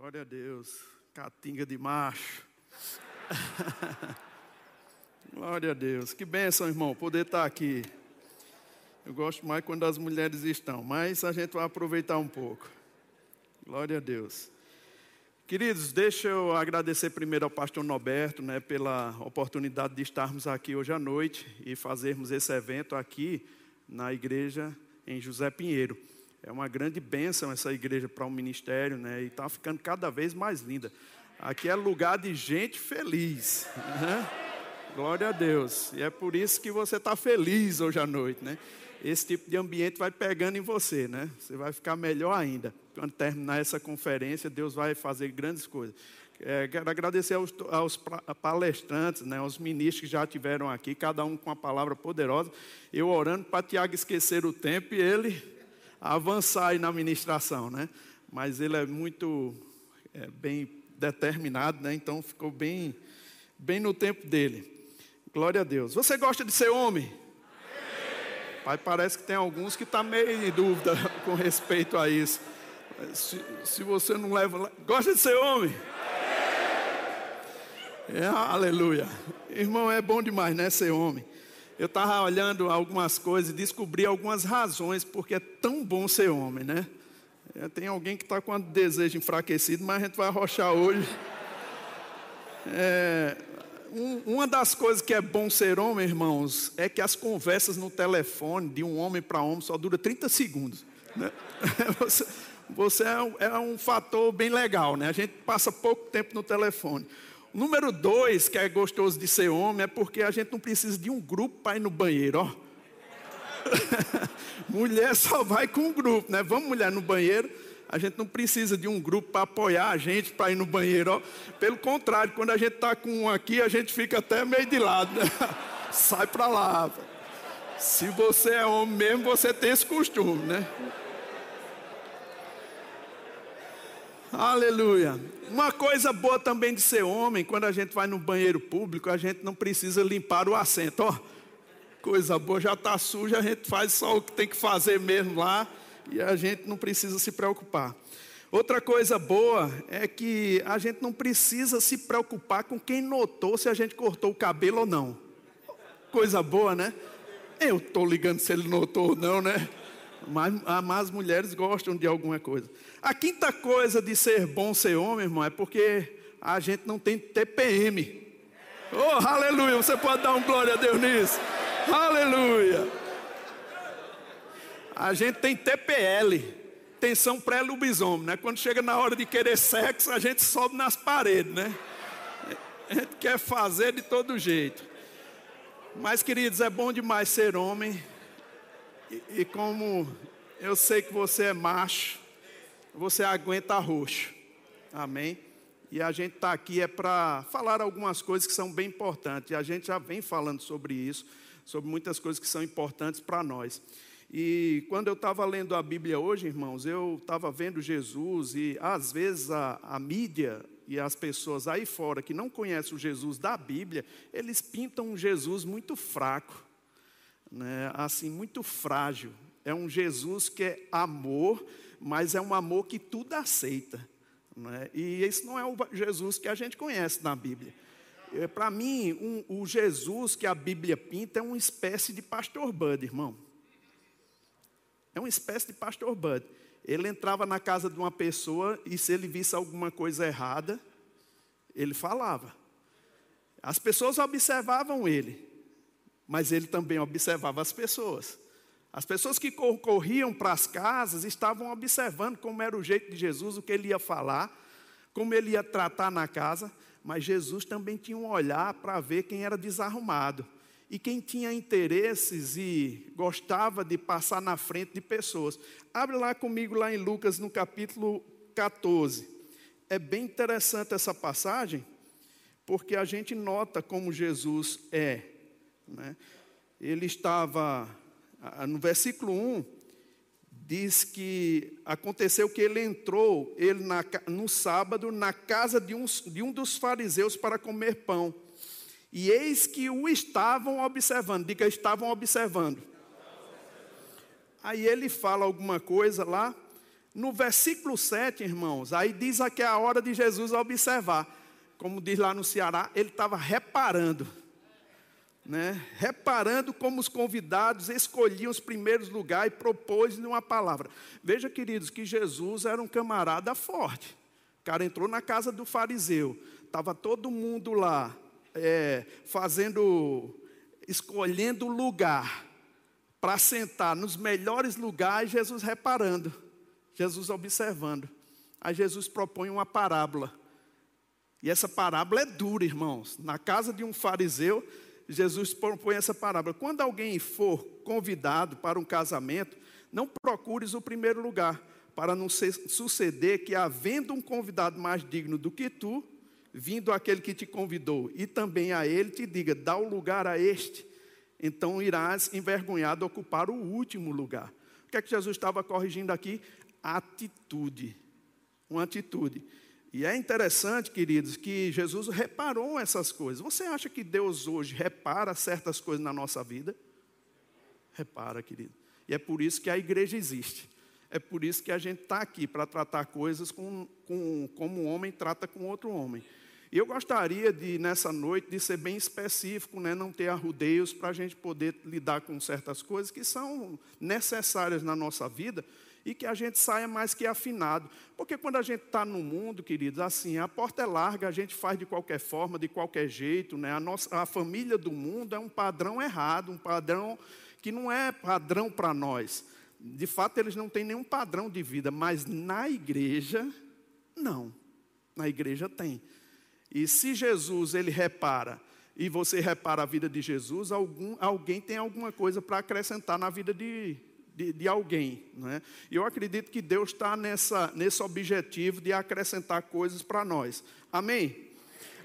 Glória a Deus. Catinga de macho. Glória a Deus. Que bênção, irmão, poder estar aqui. Eu gosto mais quando as mulheres estão, mas a gente vai aproveitar um pouco. Glória a Deus. Queridos, deixa eu agradecer primeiro ao pastor Norberto, né, pela oportunidade de estarmos aqui hoje à noite e fazermos esse evento aqui na igreja em José Pinheiro. É uma grande bênção essa igreja para o um ministério, né? E está ficando cada vez mais linda. Aqui é lugar de gente feliz. Né? Glória a Deus. E é por isso que você está feliz hoje à noite, né? Esse tipo de ambiente vai pegando em você, né? Você vai ficar melhor ainda. Quando terminar essa conferência, Deus vai fazer grandes coisas. É, quero agradecer aos, aos, palestrantes, né, aos ministros que já tiveram aqui, cada um com uma palavra poderosa. Eu orando para Tiago esquecer o tempo e ele avançar aí na ministração, né? Mas ele é muito é, bem determinado, né? Então ficou bem, bem no tempo dele. Glória a Deus. Você gosta de ser homem? Pai, parece que tem alguns que estão tá meio em dúvida com respeito a isso. Se, se você não leva. Gosta de ser homem? É, aleluia. Irmão, é bom demais, né? Ser homem eu estava olhando algumas coisas e descobri algumas razões porque é tão bom ser homem, né? É, tem alguém que está com um desejo enfraquecido, mas a gente vai arrochar hoje. É, um, uma das coisas que é bom ser homem, irmãos, é que as conversas no telefone de um homem para homem só dura 30 segundos. Né? Você, você é, um, é um fator bem legal, né? A gente passa pouco tempo no telefone. Número dois, que é gostoso de ser homem, é porque a gente não precisa de um grupo para ir no banheiro, ó. mulher só vai com um grupo, né? Vamos, mulher, no banheiro. A gente não precisa de um grupo para apoiar a gente para ir no banheiro, ó. Pelo contrário, quando a gente está com um aqui, a gente fica até meio de lado, né? Sai para lá. Se você é homem mesmo, você tem esse costume, né? Aleluia. Uma coisa boa também de ser homem, quando a gente vai no banheiro público, a gente não precisa limpar o assento. Ó, coisa boa, já está suja, a gente faz só o que tem que fazer mesmo lá e a gente não precisa se preocupar. Outra coisa boa é que a gente não precisa se preocupar com quem notou se a gente cortou o cabelo ou não. Coisa boa, né? Eu estou ligando se ele notou ou não, né? Mas, ah, mas as mulheres gostam de alguma coisa. A quinta coisa de ser bom ser homem, irmão, é porque a gente não tem TPM. Oh, aleluia! Você pode dar um glória a Deus nisso? Aleluia! A gente tem TPL, tensão pré-lubisomem, né? Quando chega na hora de querer sexo, a gente sobe nas paredes, né? A gente quer fazer de todo jeito. Mas, queridos, é bom demais ser homem. E, e como eu sei que você é macho, você aguenta roxo. Amém? E a gente está aqui é para falar algumas coisas que são bem importantes. E a gente já vem falando sobre isso, sobre muitas coisas que são importantes para nós. E quando eu estava lendo a Bíblia hoje, irmãos, eu estava vendo Jesus e às vezes a, a mídia e as pessoas aí fora que não conhecem o Jesus da Bíblia, eles pintam um Jesus muito fraco, né? assim, muito frágil. É um Jesus que é amor, mas é um amor que tudo aceita. Né? E esse não é o Jesus que a gente conhece na Bíblia. É, Para mim, um, o Jesus que a Bíblia pinta é uma espécie de pastor Bud, irmão. É uma espécie de pastor Bud. Ele entrava na casa de uma pessoa e se ele visse alguma coisa errada, ele falava. As pessoas observavam ele, mas ele também observava as pessoas. As pessoas que corriam para as casas estavam observando como era o jeito de Jesus, o que ele ia falar, como ele ia tratar na casa, mas Jesus também tinha um olhar para ver quem era desarrumado. E quem tinha interesses e gostava de passar na frente de pessoas. Abre lá comigo, lá em Lucas, no capítulo 14. É bem interessante essa passagem, porque a gente nota como Jesus é. Né? Ele estava no versículo 1, diz que aconteceu que ele entrou, ele na, no sábado, na casa de um, de um dos fariseus para comer pão. E eis que o estavam observando, diga, estavam observando. Aí ele fala alguma coisa lá, No versículo 7, irmãos, aí diz aqui a hora de Jesus observar. Como diz lá no Ceará, ele estava reparando. Né? Reparando como os convidados escolhiam os primeiros lugares e propôs-lhe uma palavra. Veja, queridos, que Jesus era um camarada forte. O cara entrou na casa do fariseu, estava todo mundo lá, é, fazendo, escolhendo lugar para sentar nos melhores lugares, Jesus reparando, Jesus observando. Aí Jesus propõe uma parábola. E essa parábola é dura, irmãos. Na casa de um fariseu, Jesus propõe essa parábola. Quando alguém for convidado para um casamento, não procures o primeiro lugar, para não suceder que, havendo um convidado mais digno do que tu, vindo aquele que te convidou, e também a ele te diga: dá o lugar a este, então irás envergonhado ocupar o último lugar. O que é que Jesus estava corrigindo aqui? Atitude. Uma atitude. E é interessante, queridos, que Jesus reparou essas coisas. Você acha que Deus hoje repara certas coisas na nossa vida? Repara, querido. E é por isso que a igreja existe. É por isso que a gente está aqui, para tratar coisas com, com, como um homem trata com outro homem. E eu gostaria de, nessa noite, de ser bem específico, né? não ter arrudeios para a gente poder lidar com certas coisas que são necessárias na nossa vida e que a gente saia mais que afinado. Porque quando a gente está no mundo, queridos, assim, a porta é larga, a gente faz de qualquer forma, de qualquer jeito. Né? A, nossa, a família do mundo é um padrão errado, um padrão que não é padrão para nós. De fato, eles não têm nenhum padrão de vida, mas na igreja, não. Na igreja tem. E se Jesus ele repara e você repara a vida de Jesus, algum, alguém tem alguma coisa para acrescentar na vida de, de, de alguém. Né? Eu acredito que Deus está nesse objetivo de acrescentar coisas para nós. Amém?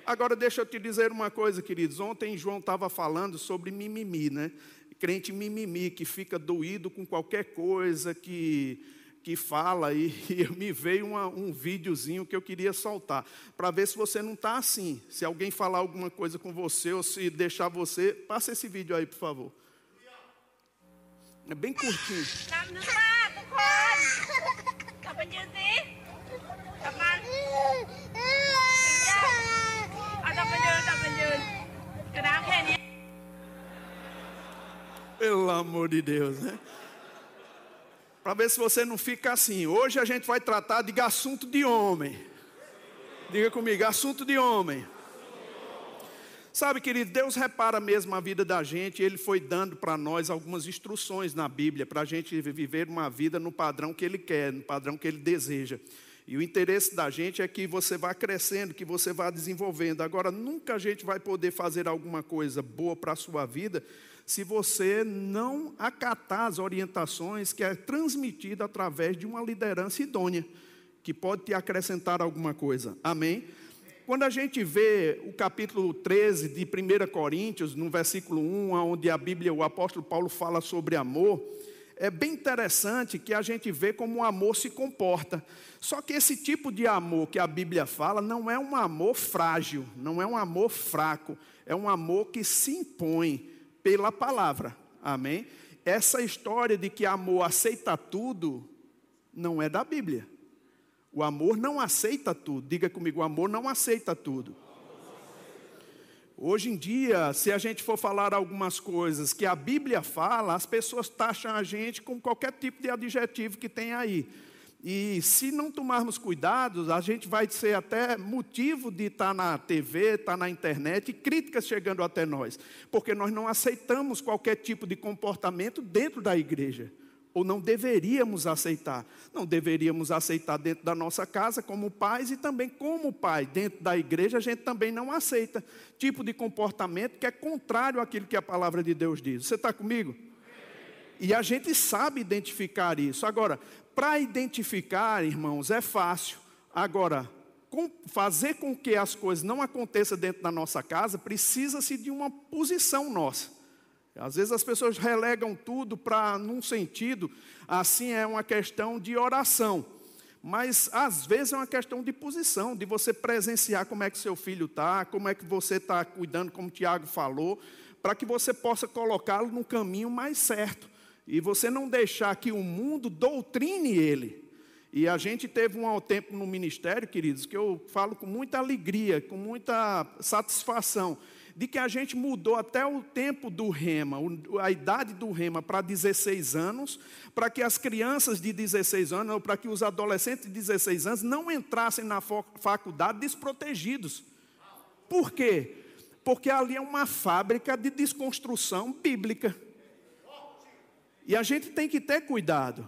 Agora deixa eu te dizer uma coisa, queridos. Ontem João estava falando sobre mimimi, né? Crente mimimi, que fica doído com qualquer coisa, que que fala e, e me veio uma, um videozinho que eu queria soltar para ver se você não está assim. Se alguém falar alguma coisa com você ou se deixar você, passa esse vídeo aí, por favor. É bem curtinho. Pelo amor de Deus, né? para ver se você não fica assim. Hoje a gente vai tratar de assunto de homem. Diga comigo, assunto de homem. Sabe, querido, Deus repara mesmo a vida da gente, Ele foi dando para nós algumas instruções na Bíblia, para a gente viver uma vida no padrão que Ele quer, no padrão que Ele deseja. E o interesse da gente é que você vá crescendo, que você vá desenvolvendo. Agora, nunca a gente vai poder fazer alguma coisa boa para a sua vida se você não acatar as orientações que é transmitida através de uma liderança idônea, que pode te acrescentar alguma coisa. Amém? Quando a gente vê o capítulo 13 de 1 Coríntios, no versículo 1, onde a Bíblia, o apóstolo Paulo fala sobre amor, é bem interessante que a gente vê como o amor se comporta. Só que esse tipo de amor que a Bíblia fala não é um amor frágil, não é um amor fraco, é um amor que se impõe, pela palavra. Amém? Essa história de que amor aceita tudo não é da Bíblia. O amor não aceita tudo. Diga comigo, o amor não aceita tudo. Hoje em dia, se a gente for falar algumas coisas que a Bíblia fala, as pessoas taxam a gente com qualquer tipo de adjetivo que tem aí. E se não tomarmos cuidados, a gente vai ser até motivo de estar na TV, estar na internet, e críticas chegando até nós, porque nós não aceitamos qualquer tipo de comportamento dentro da igreja, ou não deveríamos aceitar. Não deveríamos aceitar dentro da nossa casa como pais e também como pai. Dentro da igreja a gente também não aceita tipo de comportamento que é contrário àquilo que a palavra de Deus diz. Você está comigo? E a gente sabe identificar isso. Agora, para identificar, irmãos, é fácil. Agora, fazer com que as coisas não aconteçam dentro da nossa casa, precisa-se de uma posição nossa. Às vezes as pessoas relegam tudo para, num sentido, assim é uma questão de oração. Mas às vezes é uma questão de posição, de você presenciar como é que seu filho está, como é que você está cuidando, como o Tiago falou, para que você possa colocá-lo no caminho mais certo e você não deixar que o mundo doutrine ele. E a gente teve um tempo no ministério, queridos, que eu falo com muita alegria, com muita satisfação, de que a gente mudou até o tempo do rema, a idade do rema para 16 anos, para que as crianças de 16 anos, para que os adolescentes de 16 anos não entrassem na faculdade desprotegidos. Por quê? Porque ali é uma fábrica de desconstrução bíblica. E a gente tem que ter cuidado.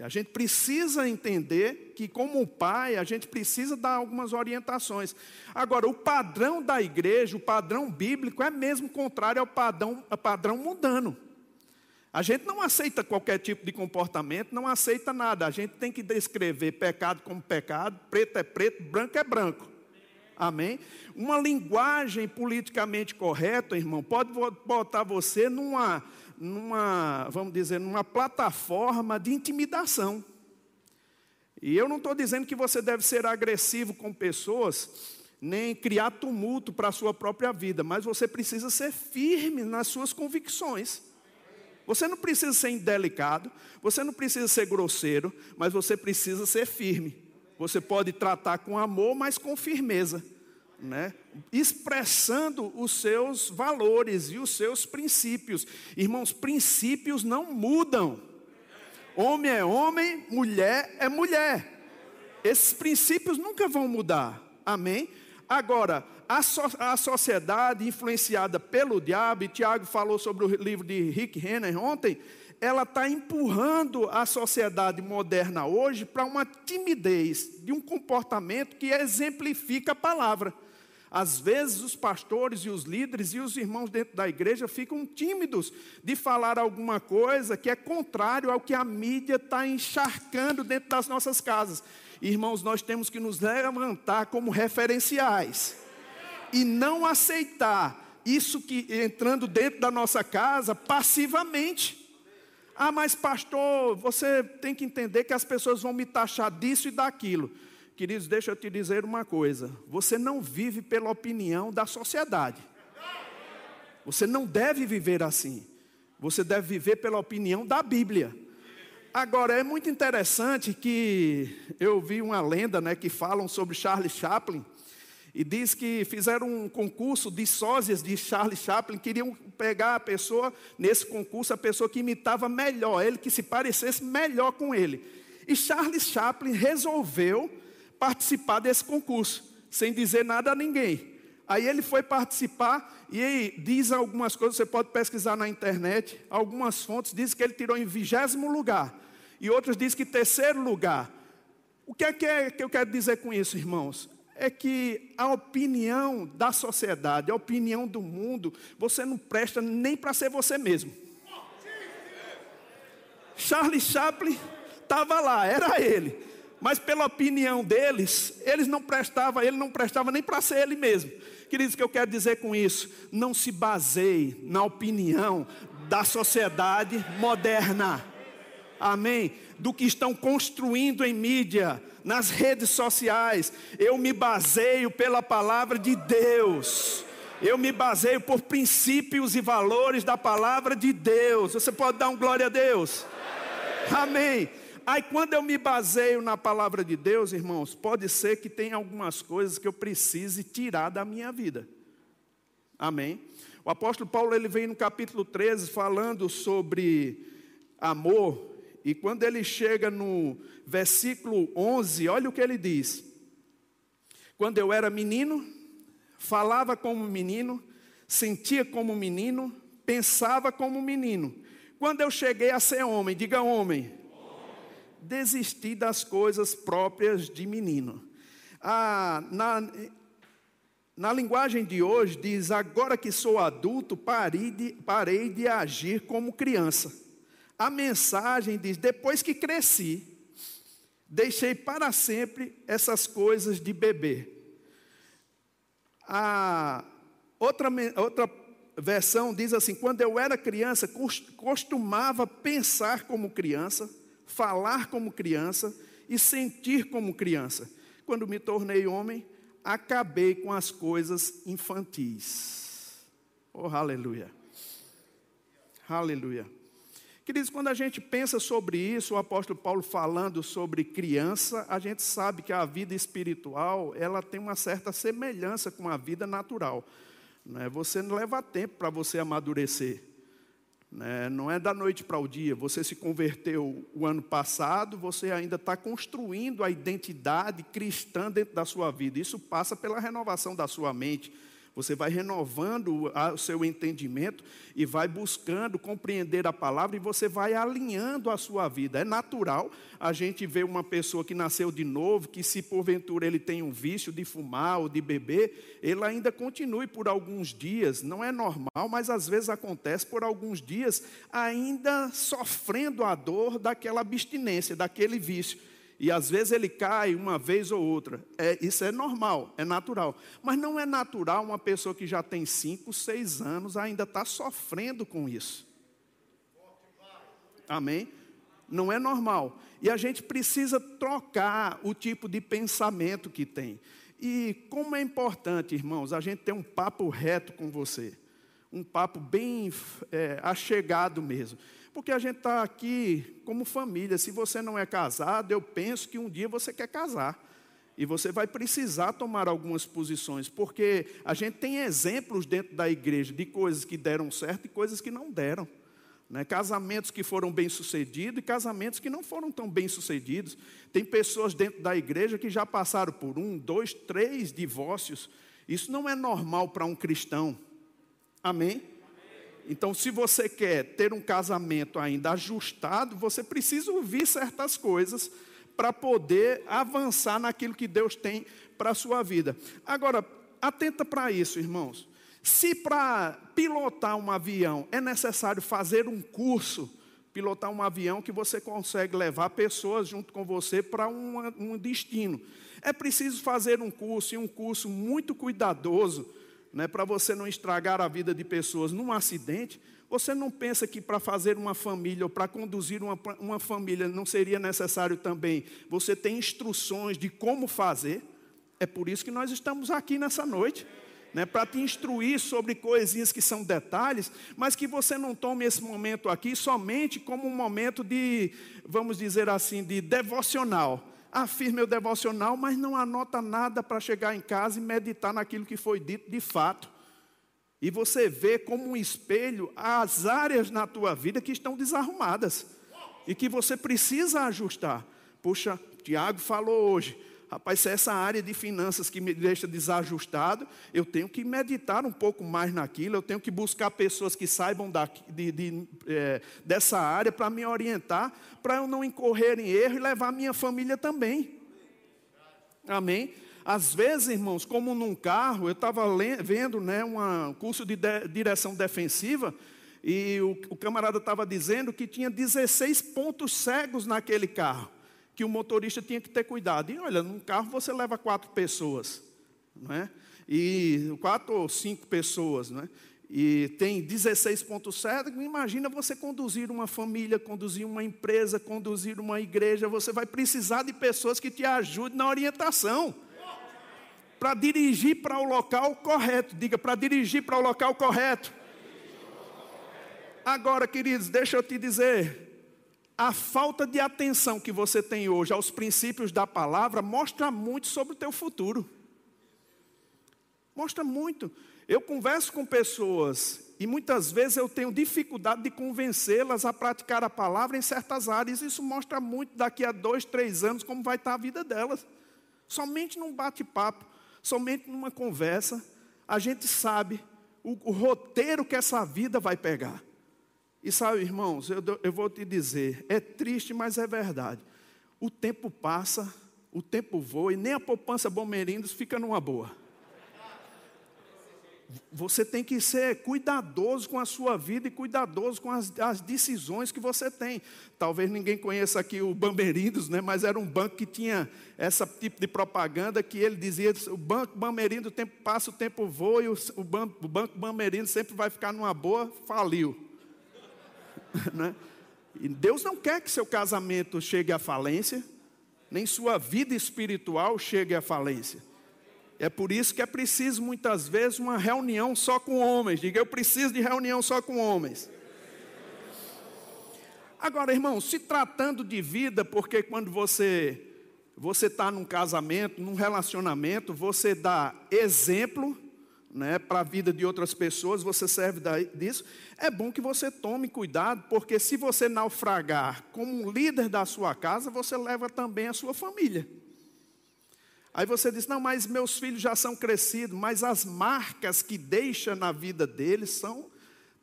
A gente precisa entender que, como pai, a gente precisa dar algumas orientações. Agora, o padrão da igreja, o padrão bíblico, é mesmo contrário ao padrão, ao padrão mundano. A gente não aceita qualquer tipo de comportamento, não aceita nada. A gente tem que descrever pecado como pecado, preto é preto, branco é branco. Amém? Uma linguagem politicamente correta, irmão, pode botar você numa numa, vamos dizer, numa plataforma de intimidação. E eu não estou dizendo que você deve ser agressivo com pessoas, nem criar tumulto para a sua própria vida, mas você precisa ser firme nas suas convicções. Você não precisa ser indelicado, você não precisa ser grosseiro, mas você precisa ser firme. Você pode tratar com amor, mas com firmeza né, expressando os seus valores e os seus princípios. Irmãos, princípios não mudam. Homem é homem, mulher é mulher. Esses princípios nunca vão mudar. Amém? Agora, a, so, a sociedade influenciada pelo diabo, e Tiago falou sobre o livro de Rick Renner ontem, ela está empurrando a sociedade moderna hoje para uma timidez de um comportamento que exemplifica a palavra. Às vezes os pastores e os líderes e os irmãos dentro da igreja ficam tímidos de falar alguma coisa que é contrário ao que a mídia está encharcando dentro das nossas casas. Irmãos, nós temos que nos levantar como referenciais e não aceitar isso que entrando dentro da nossa casa passivamente. Ah, mas pastor, você tem que entender que as pessoas vão me taxar disso e daquilo. Queridos, deixa eu te dizer uma coisa: você não vive pela opinião da sociedade. Você não deve viver assim. Você deve viver pela opinião da Bíblia. Agora, é muito interessante que eu vi uma lenda né, que falam sobre Charles Chaplin. E diz que fizeram um concurso de sósias de Charles Chaplin, queriam pegar a pessoa, nesse concurso, a pessoa que imitava melhor, ele que se parecesse melhor com ele. E Charles Chaplin resolveu participar desse concurso, sem dizer nada a ninguém. Aí ele foi participar e aí diz algumas coisas, você pode pesquisar na internet, algumas fontes dizem que ele tirou em vigésimo lugar, e outras dizem que terceiro lugar. O que é, que é que eu quero dizer com isso, irmãos? É que a opinião da sociedade, a opinião do mundo, você não presta nem para ser você mesmo. Charlie Chaplin estava lá, era ele mas pela opinião deles, eles não prestavam, ele não prestava nem para ser ele mesmo. Queridos, o que eu quero dizer com isso? Não se baseie na opinião da sociedade moderna. Amém? Do que estão construindo em mídia, nas redes sociais. Eu me baseio pela palavra de Deus. Eu me baseio por princípios e valores da palavra de Deus. Você pode dar um glória a Deus? Amém. Aí quando eu me baseio na palavra de Deus, irmãos, pode ser que tenha algumas coisas que eu precise tirar da minha vida. Amém? O apóstolo Paulo ele vem no capítulo 13 falando sobre amor, e quando ele chega no versículo 11, olha o que ele diz: Quando eu era menino, falava como menino, sentia como menino, pensava como menino. Quando eu cheguei a ser homem, diga homem, desistir das coisas próprias de menino. Ah, na, na linguagem de hoje, diz: agora que sou adulto, parei de, parei de agir como criança. A mensagem diz: depois que cresci, deixei para sempre essas coisas de bebê. A outra, outra versão diz assim: quando eu era criança, costumava pensar como criança falar como criança e sentir como criança. Quando me tornei homem, acabei com as coisas infantis. Oh, aleluia. Aleluia. Queridos, quando a gente pensa sobre isso, o apóstolo Paulo falando sobre criança, a gente sabe que a vida espiritual ela tem uma certa semelhança com a vida natural. Né? Você não leva tempo para você amadurecer. Né? Não é da noite para o dia. Você se converteu o ano passado, você ainda está construindo a identidade cristã dentro da sua vida. Isso passa pela renovação da sua mente você vai renovando o seu entendimento e vai buscando compreender a palavra e você vai alinhando a sua vida. É natural a gente ver uma pessoa que nasceu de novo, que se porventura ele tem um vício de fumar ou de beber, ele ainda continue por alguns dias. Não é normal, mas às vezes acontece por alguns dias, ainda sofrendo a dor daquela abstinência, daquele vício. E às vezes ele cai uma vez ou outra. É, isso é normal, é natural. Mas não é natural uma pessoa que já tem cinco, seis anos ainda está sofrendo com isso. Amém? Não é normal. E a gente precisa trocar o tipo de pensamento que tem. E como é importante, irmãos, a gente ter um papo reto com você. Um papo bem é, achegado mesmo. Porque a gente está aqui como família. Se você não é casado, eu penso que um dia você quer casar. E você vai precisar tomar algumas posições, porque a gente tem exemplos dentro da igreja de coisas que deram certo e coisas que não deram. Né? Casamentos que foram bem-sucedidos e casamentos que não foram tão bem-sucedidos. Tem pessoas dentro da igreja que já passaram por um, dois, três divórcios. Isso não é normal para um cristão. Amém? Então, se você quer ter um casamento ainda ajustado, você precisa ouvir certas coisas para poder avançar naquilo que Deus tem para a sua vida. Agora, atenta para isso, irmãos. Se para pilotar um avião é necessário fazer um curso, pilotar um avião que você consegue levar pessoas junto com você para um, um destino. É preciso fazer um curso, e um curso muito cuidadoso, né, para você não estragar a vida de pessoas num acidente, você não pensa que para fazer uma família ou para conduzir uma, uma família não seria necessário também você ter instruções de como fazer? É por isso que nós estamos aqui nessa noite. Né, para te instruir sobre coisinhas que são detalhes, mas que você não tome esse momento aqui somente como um momento de, vamos dizer assim, de devocional afirma o devocional, mas não anota nada para chegar em casa e meditar naquilo que foi dito de fato. E você vê como um espelho as áreas na tua vida que estão desarrumadas e que você precisa ajustar. Puxa, Tiago falou hoje, Rapaz, se essa área de finanças que me deixa desajustado, eu tenho que meditar um pouco mais naquilo, eu tenho que buscar pessoas que saibam de, de, é, dessa área para me orientar, para eu não incorrer em erro e levar minha família também. Amém? Às vezes, irmãos, como num carro, eu estava vendo né, um curso de, de direção defensiva, e o, o camarada estava dizendo que tinha 16 pontos cegos naquele carro que o motorista tinha que ter cuidado. E olha, num carro você leva quatro pessoas, não é? E quatro ou cinco pessoas, não é? E tem 16.7, imagina você conduzir uma família, conduzir uma empresa, conduzir uma igreja, você vai precisar de pessoas que te ajudem na orientação. Para dirigir para o local correto. Diga, para dirigir para o local correto. Agora, queridos, deixa eu te dizer, a falta de atenção que você tem hoje aos princípios da palavra mostra muito sobre o teu futuro. Mostra muito. Eu converso com pessoas e muitas vezes eu tenho dificuldade de convencê-las a praticar a palavra em certas áreas. Isso mostra muito daqui a dois, três anos como vai estar a vida delas. Somente num bate-papo, somente numa conversa, a gente sabe o, o roteiro que essa vida vai pegar. E sabe, irmãos, eu, eu vou te dizer, é triste, mas é verdade. O tempo passa, o tempo voa e nem a poupança Bomerindos fica numa boa. Você tem que ser cuidadoso com a sua vida e cuidadoso com as, as decisões que você tem. Talvez ninguém conheça aqui o Bamerindos, né? mas era um banco que tinha esse tipo de propaganda que ele dizia: o banco Bamerindos, o tempo passa, o tempo voa e o, o, banco, o banco Bamerindos sempre vai ficar numa boa, faliu. Né? E Deus não quer que seu casamento chegue à falência, nem sua vida espiritual chegue à falência. É por isso que é preciso muitas vezes uma reunião só com homens. Diga, eu preciso de reunião só com homens. Agora, irmão, se tratando de vida, porque quando você você está num casamento, num relacionamento, você dá exemplo né, para a vida de outras pessoas, você serve disso. É bom que você tome cuidado, porque se você naufragar como um líder da sua casa, você leva também a sua família. Aí você diz: não, mas meus filhos já são crescidos, mas as marcas que deixa na vida deles são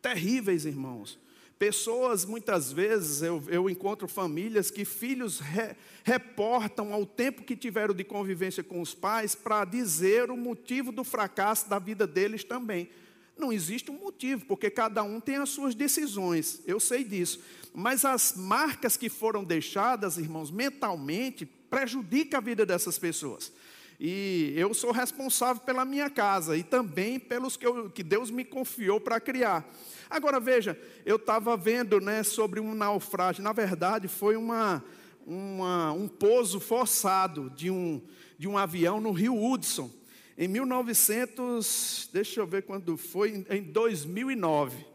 terríveis, irmãos. Pessoas, muitas vezes, eu, eu encontro famílias que filhos re, reportam ao tempo que tiveram de convivência com os pais para dizer o motivo do fracasso da vida deles também. Não existe um motivo, porque cada um tem as suas decisões, eu sei disso. Mas as marcas que foram deixadas, irmãos, mentalmente, prejudicam a vida dessas pessoas. E eu sou responsável pela minha casa e também pelos que, eu, que Deus me confiou para criar. Agora veja, eu estava vendo né, sobre um naufrágio, na verdade foi uma, uma, um pouso forçado de um, de um avião no rio Hudson, em 1900, deixa eu ver quando foi, em 2009.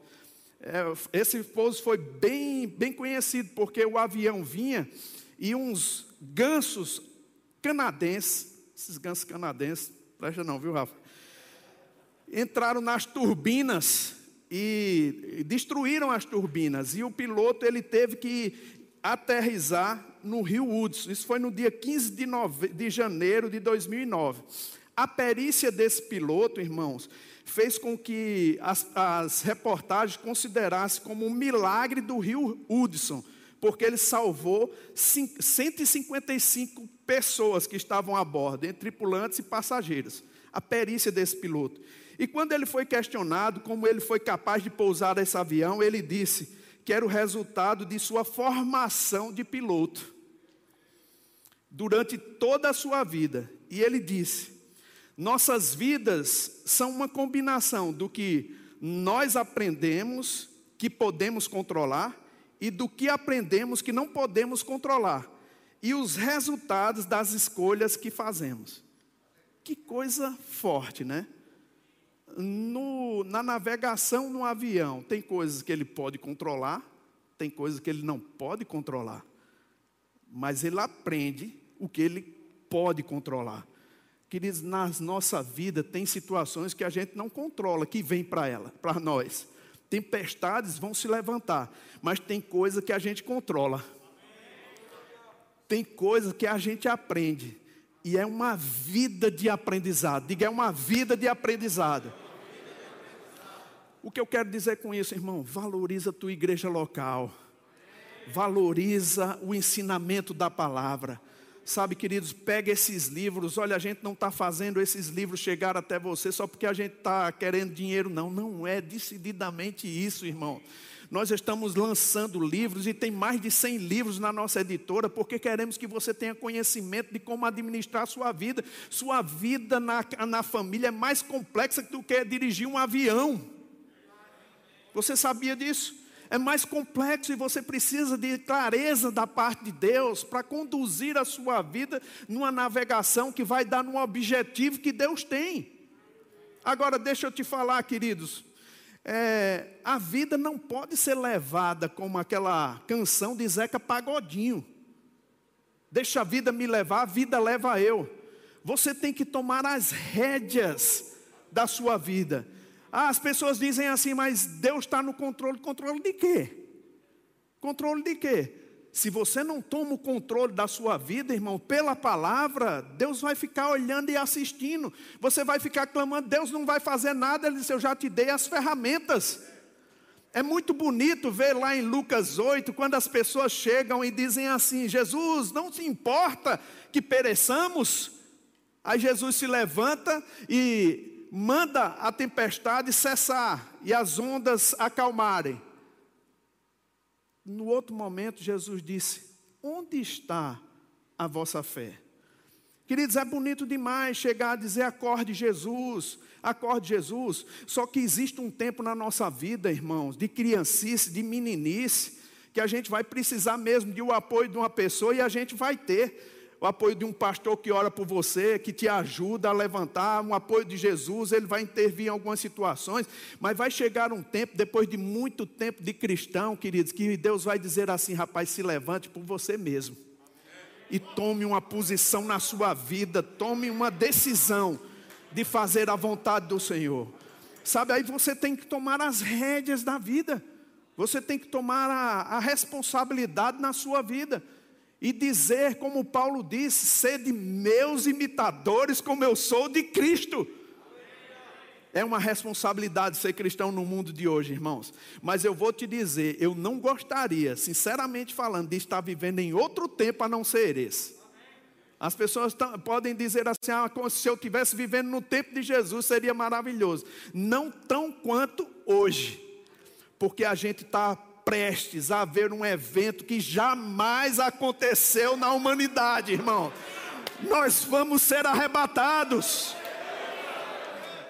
É, esse pouso foi bem, bem conhecido, porque o avião vinha e uns gansos canadenses, esses gansos canadenses, presta não, viu, Rafa? Entraram nas turbinas e destruíram as turbinas. E o piloto ele teve que aterrizar no Rio Hudson. Isso foi no dia 15 de, nove... de janeiro de 2009. A perícia desse piloto, irmãos, fez com que as, as reportagens considerassem como um milagre do Rio Hudson, porque ele salvou 155 pessoas que estavam a bordo, entre tripulantes e passageiros. A perícia desse piloto. E quando ele foi questionado como ele foi capaz de pousar esse avião, ele disse que era o resultado de sua formação de piloto durante toda a sua vida. E ele disse: Nossas vidas são uma combinação do que nós aprendemos que podemos controlar e do que aprendemos que não podemos controlar, e os resultados das escolhas que fazemos. Que coisa forte, né? no, na navegação no avião, tem coisas que ele pode controlar, tem coisas que ele não pode controlar. Mas ele aprende o que ele pode controlar. Queridos, na nossa vida tem situações que a gente não controla, que vem para ela, para nós. Tempestades vão se levantar, mas tem coisa que a gente controla. Tem coisa que a gente aprende. E é uma vida de aprendizado. Diga, é uma vida de aprendizado. O que eu quero dizer com isso, irmão? Valoriza a tua igreja local. Valoriza o ensinamento da palavra. Sabe, queridos, pega esses livros. Olha, a gente não está fazendo esses livros chegar até você só porque a gente está querendo dinheiro, não. Não é decididamente isso, irmão. Nós estamos lançando livros e tem mais de 100 livros na nossa editora, porque queremos que você tenha conhecimento de como administrar sua vida. Sua vida na, na família é mais complexa do que dirigir um avião. Você sabia disso? É mais complexo e você precisa de clareza da parte de Deus para conduzir a sua vida numa navegação que vai dar no objetivo que Deus tem. Agora, deixa eu te falar, queridos, é, a vida não pode ser levada como aquela canção de Zeca Pagodinho. Deixa a vida me levar, a vida leva eu. Você tem que tomar as rédeas da sua vida. Ah, as pessoas dizem assim, mas Deus está no controle. Controle de quê? Controle de quê? Se você não toma o controle da sua vida, irmão, pela palavra, Deus vai ficar olhando e assistindo. Você vai ficar clamando, Deus não vai fazer nada. Ele disse: Eu já te dei as ferramentas. É muito bonito ver lá em Lucas 8, quando as pessoas chegam e dizem assim: Jesus, não se importa que pereçamos. Aí Jesus se levanta e manda a tempestade cessar e as ondas acalmarem. No outro momento, Jesus disse: Onde está a vossa fé? Queridos, é bonito demais chegar a dizer: acorde Jesus, acorde Jesus. Só que existe um tempo na nossa vida, irmãos, de criancice, de meninice, que a gente vai precisar mesmo de o um apoio de uma pessoa e a gente vai ter. O apoio de um pastor que ora por você, que te ajuda a levantar, um apoio de Jesus, ele vai intervir em algumas situações, mas vai chegar um tempo, depois de muito tempo de cristão, queridos, que Deus vai dizer assim: rapaz, se levante por você mesmo e tome uma posição na sua vida, tome uma decisão de fazer a vontade do Senhor. Sabe, aí você tem que tomar as rédeas da vida, você tem que tomar a, a responsabilidade na sua vida e dizer, como Paulo disse: sede meus imitadores, como eu sou de Cristo. É uma responsabilidade ser cristão no mundo de hoje, irmãos. Mas eu vou te dizer, eu não gostaria, sinceramente falando, de estar vivendo em outro tempo a não ser esse. As pessoas podem dizer assim: ah, se eu estivesse vivendo no tempo de Jesus, seria maravilhoso. Não tão quanto hoje, porque a gente está prestes a ver um evento que jamais aconteceu na humanidade, irmão. Nós vamos ser arrebatados.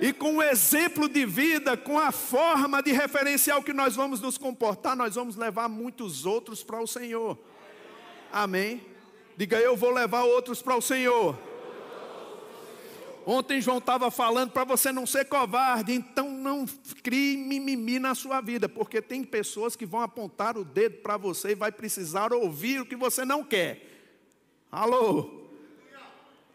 E com o exemplo de vida, com a forma de referencial que nós vamos nos comportar, nós vamos levar muitos outros para o Senhor. Amém? Diga, eu vou levar outros para o Senhor. Ontem João estava falando para você não ser covarde, então não crie mimimi na sua vida, porque tem pessoas que vão apontar o dedo para você e vai precisar ouvir o que você não quer. Alô?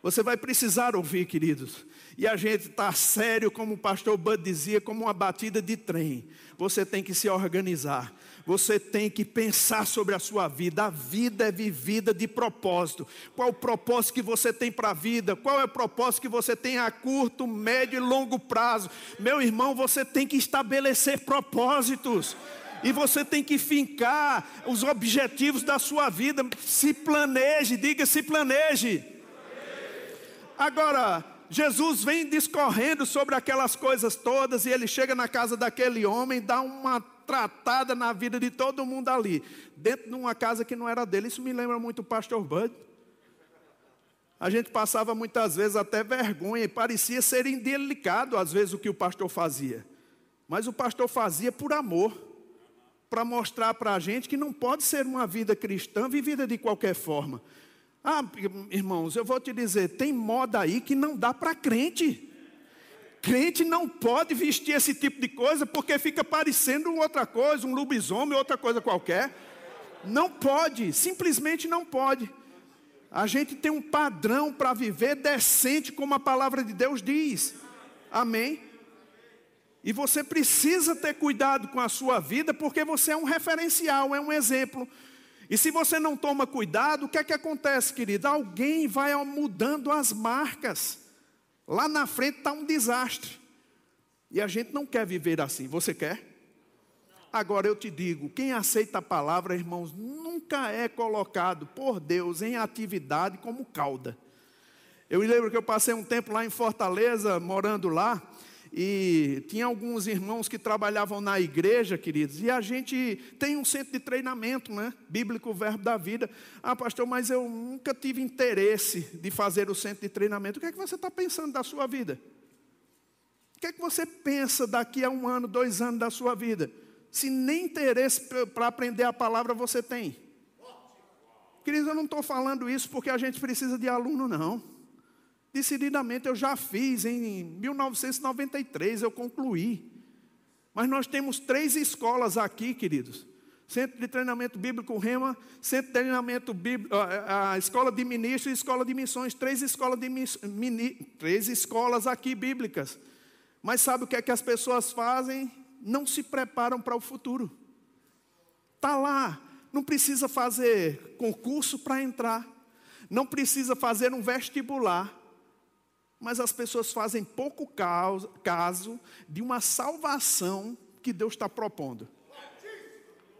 Você vai precisar ouvir, queridos. E a gente está sério, como o pastor Bud dizia, como uma batida de trem. Você tem que se organizar. Você tem que pensar sobre a sua vida. A vida é vivida de propósito. Qual o propósito que você tem para a vida? Qual é o propósito que você tem a curto, médio e longo prazo? Meu irmão, você tem que estabelecer propósitos. E você tem que fincar os objetivos da sua vida. Se planeje, diga se planeje. Agora, Jesus vem discorrendo sobre aquelas coisas todas e ele chega na casa daquele homem, dá uma tratada na vida de todo mundo ali, dentro de uma casa que não era dele. Isso me lembra muito o pastor Bud. A gente passava muitas vezes até vergonha e parecia ser indelicado às vezes o que o pastor fazia. Mas o pastor fazia por amor, para mostrar para a gente que não pode ser uma vida cristã vivida de qualquer forma. Ah, irmãos, eu vou te dizer, tem moda aí que não dá para crente. Crente não pode vestir esse tipo de coisa porque fica parecendo outra coisa, um lobisomem, outra coisa qualquer. Não pode, simplesmente não pode. A gente tem um padrão para viver decente, como a palavra de Deus diz. Amém? E você precisa ter cuidado com a sua vida, porque você é um referencial, é um exemplo. E se você não toma cuidado, o que é que acontece, querido? Alguém vai mudando as marcas. Lá na frente está um desastre. E a gente não quer viver assim. Você quer? Agora eu te digo: quem aceita a palavra, irmãos, nunca é colocado por Deus em atividade como cauda. Eu me lembro que eu passei um tempo lá em Fortaleza, morando lá, e tinha alguns irmãos que trabalhavam na igreja, queridos, e a gente tem um centro de treinamento, né? Bíblico Verbo da Vida. Ah, pastor, mas eu nunca tive interesse de fazer o centro de treinamento. O que é que você está pensando da sua vida? O que é que você pensa daqui a um ano, dois anos da sua vida? Se nem interesse para aprender a palavra você tem. Queridos, eu não estou falando isso porque a gente precisa de aluno, não. Decididamente eu já fiz, em 1993 eu concluí. Mas nós temos três escolas aqui, queridos. Centro de Treinamento Bíblico Rema, Centro de Treinamento Bíblico, a Escola de Ministros e Escola de Missões, três escolas, de mini, três escolas aqui bíblicas. Mas sabe o que é que as pessoas fazem? Não se preparam para o futuro. Está lá, não precisa fazer concurso para entrar, não precisa fazer um vestibular, mas as pessoas fazem pouco caso de uma salvação que Deus está propondo.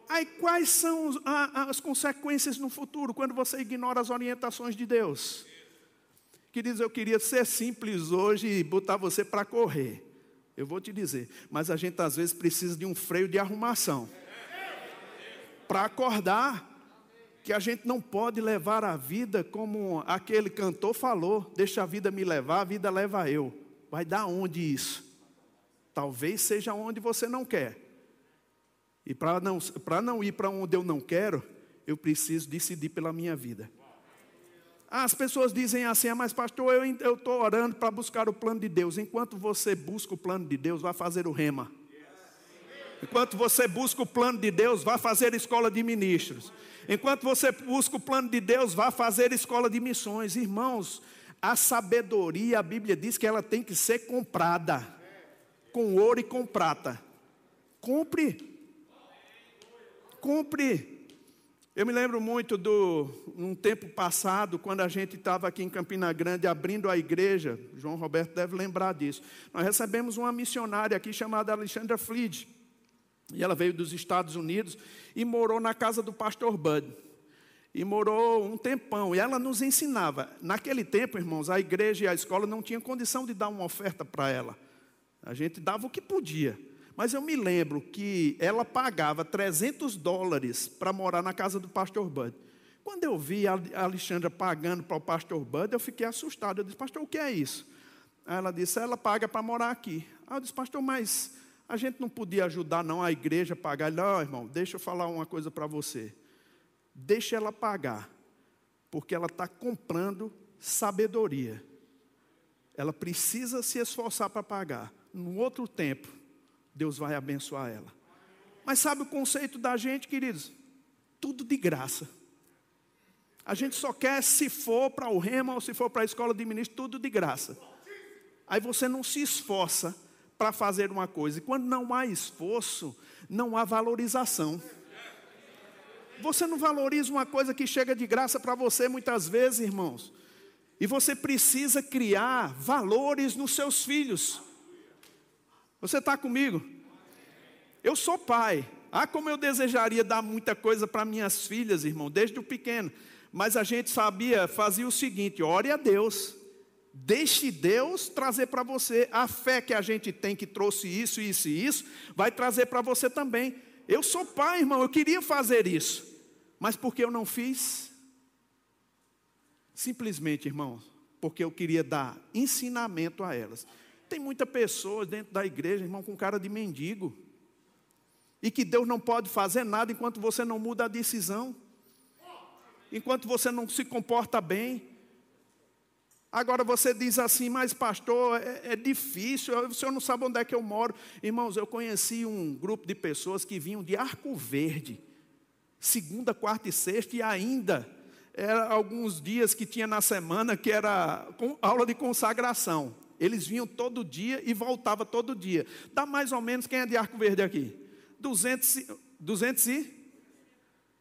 Aí quais são as consequências no futuro quando você ignora as orientações de Deus? Queridos, eu queria ser simples hoje e botar você para correr. Eu vou te dizer, mas a gente às vezes precisa de um freio de arrumação para acordar que a gente não pode levar a vida como aquele cantor falou: deixa a vida me levar, a vida leva eu. Vai dar onde isso? Talvez seja onde você não quer. E para não, não ir para onde eu não quero, eu preciso decidir pela minha vida. As pessoas dizem assim, ah, mas pastor, eu estou orando para buscar o plano de Deus. Enquanto você busca o plano de Deus, vai fazer o rema. Enquanto você busca o plano de Deus, vai fazer escola de ministros. Enquanto você busca o plano de Deus, vai fazer escola de missões. Irmãos, a sabedoria, a Bíblia diz que ela tem que ser comprada com ouro e com prata. Compre. Compre. Eu me lembro muito do um tempo passado, quando a gente estava aqui em Campina Grande abrindo a igreja, João Roberto deve lembrar disso. Nós recebemos uma missionária aqui chamada Alexandra Fleed. E ela veio dos Estados Unidos e morou na casa do pastor Bud. E morou um tempão. E ela nos ensinava. Naquele tempo, irmãos, a igreja e a escola não tinham condição de dar uma oferta para ela. A gente dava o que podia. Mas eu me lembro que ela pagava 300 dólares para morar na casa do pastor Bud. Quando eu vi a Alexandra pagando para o pastor Bud, eu fiquei assustado. Eu disse, pastor, o que é isso? Aí ela disse, ela paga para morar aqui. Aí eu disse, pastor, mas a gente não podia ajudar não a igreja a pagar. Não, irmão, deixa eu falar uma coisa para você. Deixa ela pagar, porque ela está comprando sabedoria. Ela precisa se esforçar para pagar. No outro tempo, Deus vai abençoar ela. Mas sabe o conceito da gente, queridos? Tudo de graça. A gente só quer se for para o rema ou se for para a escola de ministro, tudo de graça. Aí você não se esforça para fazer uma coisa. E quando não há esforço, não há valorização. Você não valoriza uma coisa que chega de graça para você muitas vezes, irmãos. E você precisa criar valores nos seus filhos. Você está comigo? Eu sou pai. Ah, como eu desejaria dar muita coisa para minhas filhas, irmão, desde o pequeno. Mas a gente sabia, fazia o seguinte: ore a Deus. Deixe Deus trazer para você. A fé que a gente tem, que trouxe isso, isso e isso, vai trazer para você também. Eu sou pai, irmão, eu queria fazer isso. Mas porque eu não fiz? Simplesmente, irmão, porque eu queria dar ensinamento a elas. Tem muita pessoa dentro da igreja, irmão, com cara de mendigo. E que Deus não pode fazer nada enquanto você não muda a decisão. Enquanto você não se comporta bem. Agora você diz assim, mas pastor, é, é, difícil, o senhor não sabe onde é que eu moro. Irmãos, eu conheci um grupo de pessoas que vinham de Arco Verde, segunda, quarta e sexta, e ainda era alguns dias que tinha na semana que era aula de consagração. Eles vinham todo dia e voltavam todo dia. Dá mais ou menos, quem é de Arco Verde aqui? 200, 200 e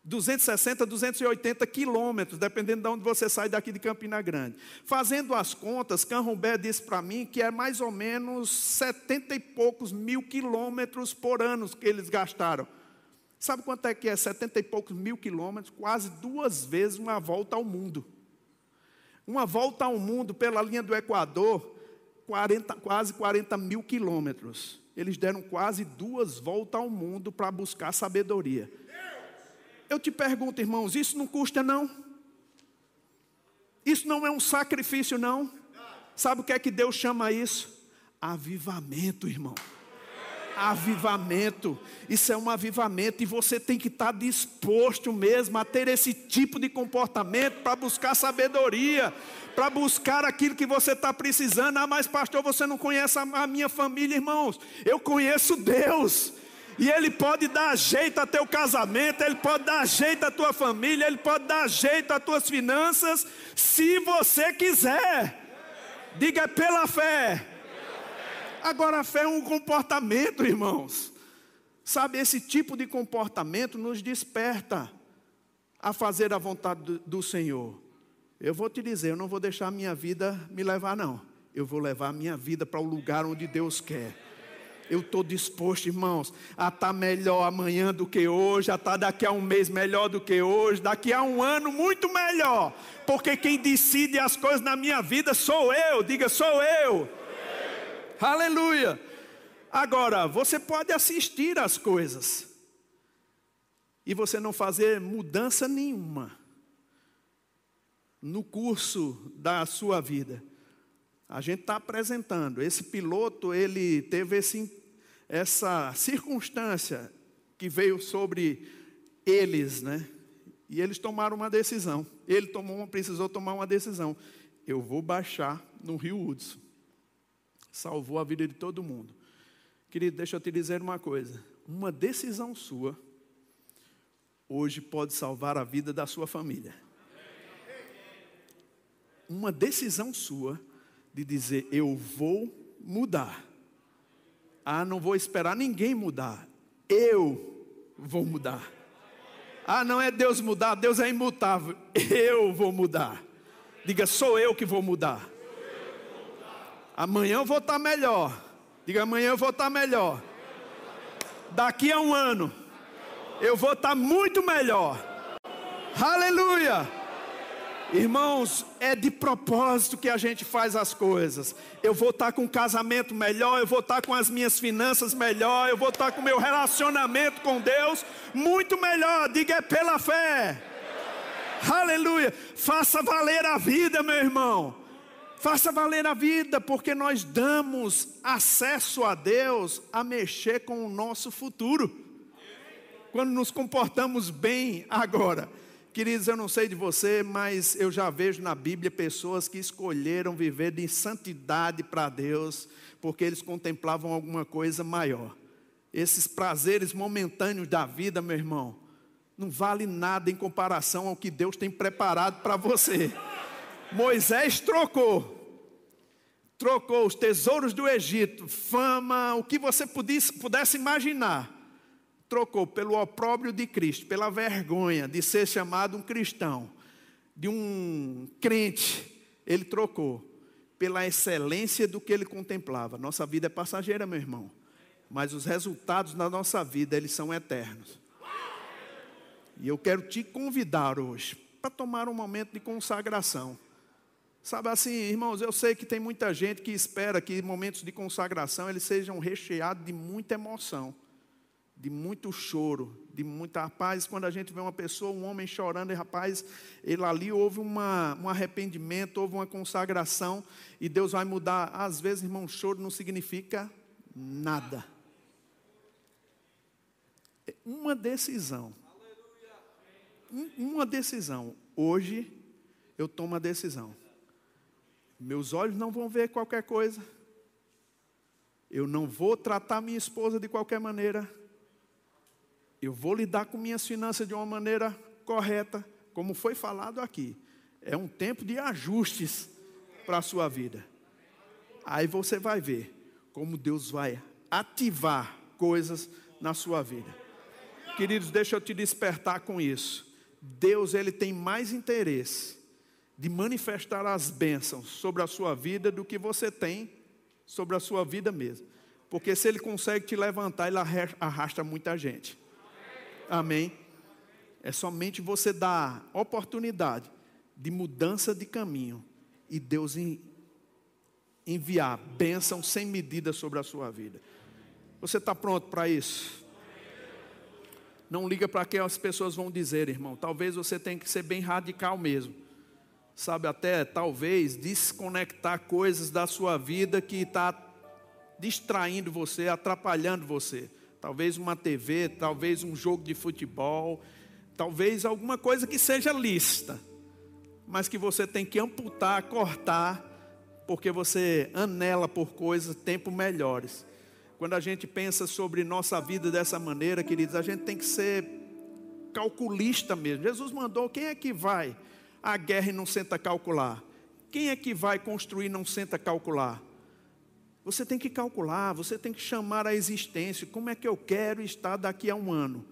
260, 280 quilômetros, dependendo de onde você sai daqui de Campina Grande. Fazendo as contas, Canrumbé disse para mim que é mais ou menos 70 e poucos mil quilômetros por ano que eles gastaram. Sabe quanto é que é 70 e poucos mil quilômetros? Quase duas vezes uma volta ao mundo. Uma volta ao mundo pela linha do Equador 40, quase 40 mil quilômetros. Eles deram quase duas voltas ao mundo para buscar sabedoria. Eu te pergunto, irmãos, isso não custa não? Isso não é um sacrifício não? Sabe o que é que Deus chama isso? Avivamento, irmão avivamento. Isso é um avivamento e você tem que estar disposto mesmo a ter esse tipo de comportamento para buscar sabedoria, para buscar aquilo que você está precisando. Ah, mas pastor, você não conhece a minha família, irmãos. Eu conheço Deus. E Ele pode dar jeito a teu casamento, Ele pode dar jeito à tua família, Ele pode dar jeito às tuas finanças, se você quiser. Diga é pela fé. Agora a fé é um comportamento, irmãos. Sabe, esse tipo de comportamento nos desperta a fazer a vontade do, do Senhor. Eu vou te dizer, eu não vou deixar a minha vida me levar, não. Eu vou levar a minha vida para o lugar onde Deus quer. Eu estou disposto, irmãos, a estar tá melhor amanhã do que hoje, a estar tá daqui a um mês melhor do que hoje, daqui a um ano muito melhor, porque quem decide as coisas na minha vida sou eu, diga, sou eu. Aleluia. Agora, você pode assistir às coisas e você não fazer mudança nenhuma no curso da sua vida. A gente está apresentando. Esse piloto, ele teve esse, essa circunstância que veio sobre eles, né? E eles tomaram uma decisão. ele tomou, precisou tomar uma decisão. Eu vou baixar no Rio Hudson. Salvou a vida de todo mundo. Querido, deixa eu te dizer uma coisa. Uma decisão sua hoje pode salvar a vida da sua família. Uma decisão sua de dizer: Eu vou mudar. Ah, não vou esperar ninguém mudar. Eu vou mudar. Ah, não é Deus mudar, Deus é imutável. Eu vou mudar. Diga, sou eu que vou mudar. Amanhã eu vou estar melhor. Diga, amanhã eu vou estar melhor. Daqui a um ano, eu vou estar muito melhor. Aleluia. Irmãos, é de propósito que a gente faz as coisas. Eu vou estar com um casamento melhor, eu vou estar com as minhas finanças melhor, eu vou estar com o meu relacionamento com Deus muito melhor. Diga é pela fé. Aleluia. Faça valer a vida, meu irmão. Faça valer a vida, porque nós damos acesso a Deus a mexer com o nosso futuro. Quando nos comportamos bem agora. Queridos, eu não sei de você, mas eu já vejo na Bíblia pessoas que escolheram viver de santidade para Deus, porque eles contemplavam alguma coisa maior. Esses prazeres momentâneos da vida, meu irmão, não vale nada em comparação ao que Deus tem preparado para você. Moisés trocou. Trocou os tesouros do Egito, fama, o que você pudesse, pudesse imaginar trocou pelo opróbrio de Cristo, pela vergonha de ser chamado um cristão, de um crente, ele trocou pela excelência do que ele contemplava. Nossa vida é passageira, meu irmão, mas os resultados da nossa vida, eles são eternos. E eu quero te convidar hoje para tomar um momento de consagração. Sabe assim, irmãos, eu sei que tem muita gente que espera que momentos de consagração eles sejam recheados de muita emoção de muito choro, de muita paz. Quando a gente vê uma pessoa, um homem chorando, e rapaz, ele ali houve uma, um arrependimento, houve uma consagração, e Deus vai mudar. Às vezes, irmão, choro não significa nada. É uma decisão. Uma decisão. Hoje eu tomo a decisão. Meus olhos não vão ver qualquer coisa. Eu não vou tratar minha esposa de qualquer maneira eu vou lidar com minhas finanças de uma maneira correta, como foi falado aqui. É um tempo de ajustes para a sua vida. Aí você vai ver como Deus vai ativar coisas na sua vida. Queridos, deixa eu te despertar com isso. Deus ele tem mais interesse de manifestar as bênçãos sobre a sua vida do que você tem sobre a sua vida mesmo. Porque se ele consegue te levantar, ele arrasta muita gente. Amém? É somente você dar oportunidade de mudança de caminho e Deus enviar bênção sem medida sobre a sua vida. Você está pronto para isso? Não liga para que as pessoas vão dizer, irmão. Talvez você tenha que ser bem radical mesmo. Sabe, até talvez desconectar coisas da sua vida que está distraindo você, atrapalhando você talvez uma TV, talvez um jogo de futebol, talvez alguma coisa que seja lista, mas que você tem que amputar, cortar, porque você anela por coisas, tempo melhores. Quando a gente pensa sobre nossa vida dessa maneira, queridos, a gente tem que ser calculista mesmo. Jesus mandou: quem é que vai à guerra e não senta calcular? Quem é que vai construir e não senta calcular? Você tem que calcular, você tem que chamar a existência. Como é que eu quero estar daqui a um ano?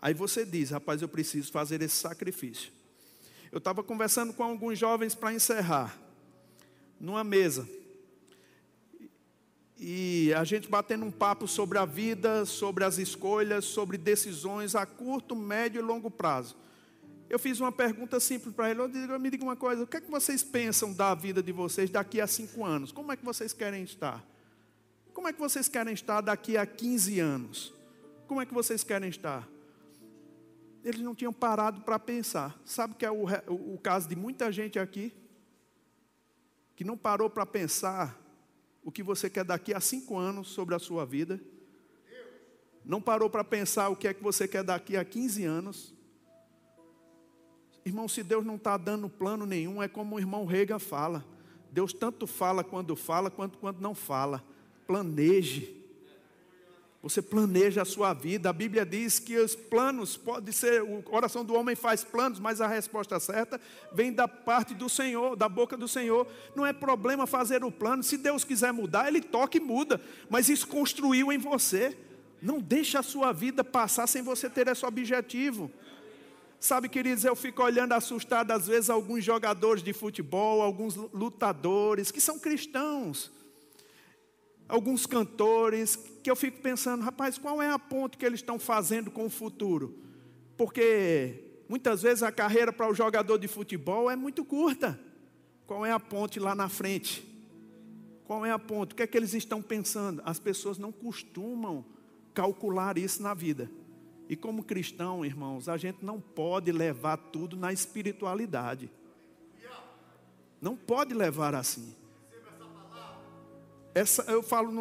Aí você diz, rapaz, eu preciso fazer esse sacrifício. Eu estava conversando com alguns jovens para encerrar, numa mesa. E a gente batendo um papo sobre a vida, sobre as escolhas, sobre decisões a curto, médio e longo prazo. Eu fiz uma pergunta simples para ele. Eu digo, me diga uma coisa: o que é que vocês pensam da vida de vocês daqui a cinco anos? Como é que vocês querem estar? Como é que vocês querem estar daqui a 15 anos? Como é que vocês querem estar? Eles não tinham parado para pensar. Sabe que é o, o, o caso de muita gente aqui? Que não parou para pensar o que você quer daqui a cinco anos sobre a sua vida. Não parou para pensar o que é que você quer daqui a 15 anos Irmão, se Deus não está dando plano nenhum, é como o irmão Rega fala. Deus tanto fala quando fala, quanto quando não fala. Planeje. Você planeja a sua vida. A Bíblia diz que os planos pode ser, o coração do homem faz planos, mas a resposta certa vem da parte do Senhor, da boca do Senhor. Não é problema fazer o plano. Se Deus quiser mudar, ele toca e muda. Mas isso construiu em você. Não deixe a sua vida passar sem você ter esse objetivo. Sabe, queridos, eu fico olhando assustado às vezes alguns jogadores de futebol, alguns lutadores que são cristãos, alguns cantores, que eu fico pensando, rapaz, qual é a ponte que eles estão fazendo com o futuro? Porque muitas vezes a carreira para o jogador de futebol é muito curta. Qual é a ponte lá na frente? Qual é a ponte? O que é que eles estão pensando? As pessoas não costumam calcular isso na vida. E como cristão, irmãos, a gente não pode levar tudo na espiritualidade. Não pode levar assim. Essa, eu falo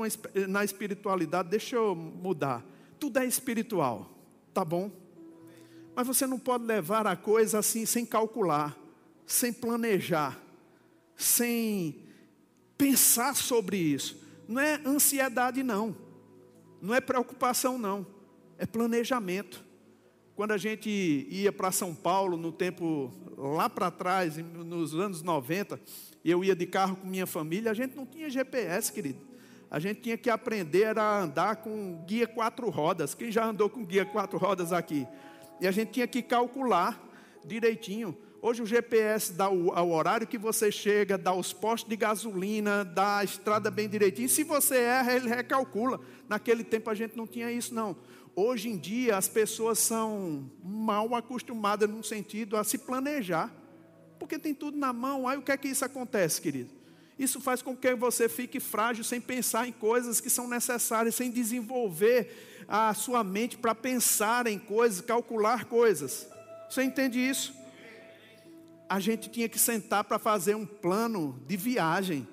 na espiritualidade, deixa eu mudar. Tudo é espiritual, tá bom? Mas você não pode levar a coisa assim sem calcular, sem planejar, sem pensar sobre isso. Não é ansiedade, não. Não é preocupação, não é planejamento. Quando a gente ia para São Paulo, no tempo lá para trás, nos anos 90, eu ia de carro com minha família, a gente não tinha GPS, querido. A gente tinha que aprender a andar com guia quatro rodas. Quem já andou com guia quatro rodas aqui? E a gente tinha que calcular direitinho. Hoje o GPS dá o, o, horário que você chega, dá os postos de gasolina, dá a estrada bem direitinho. Se você erra, ele recalcula. Naquele tempo a gente não tinha isso, não. Hoje em dia as pessoas são mal acostumadas no sentido a se planejar, porque tem tudo na mão. Aí o que é que isso acontece, querido? Isso faz com que você fique frágil sem pensar em coisas que são necessárias, sem desenvolver a sua mente para pensar em coisas, calcular coisas. Você entende isso? A gente tinha que sentar para fazer um plano de viagem,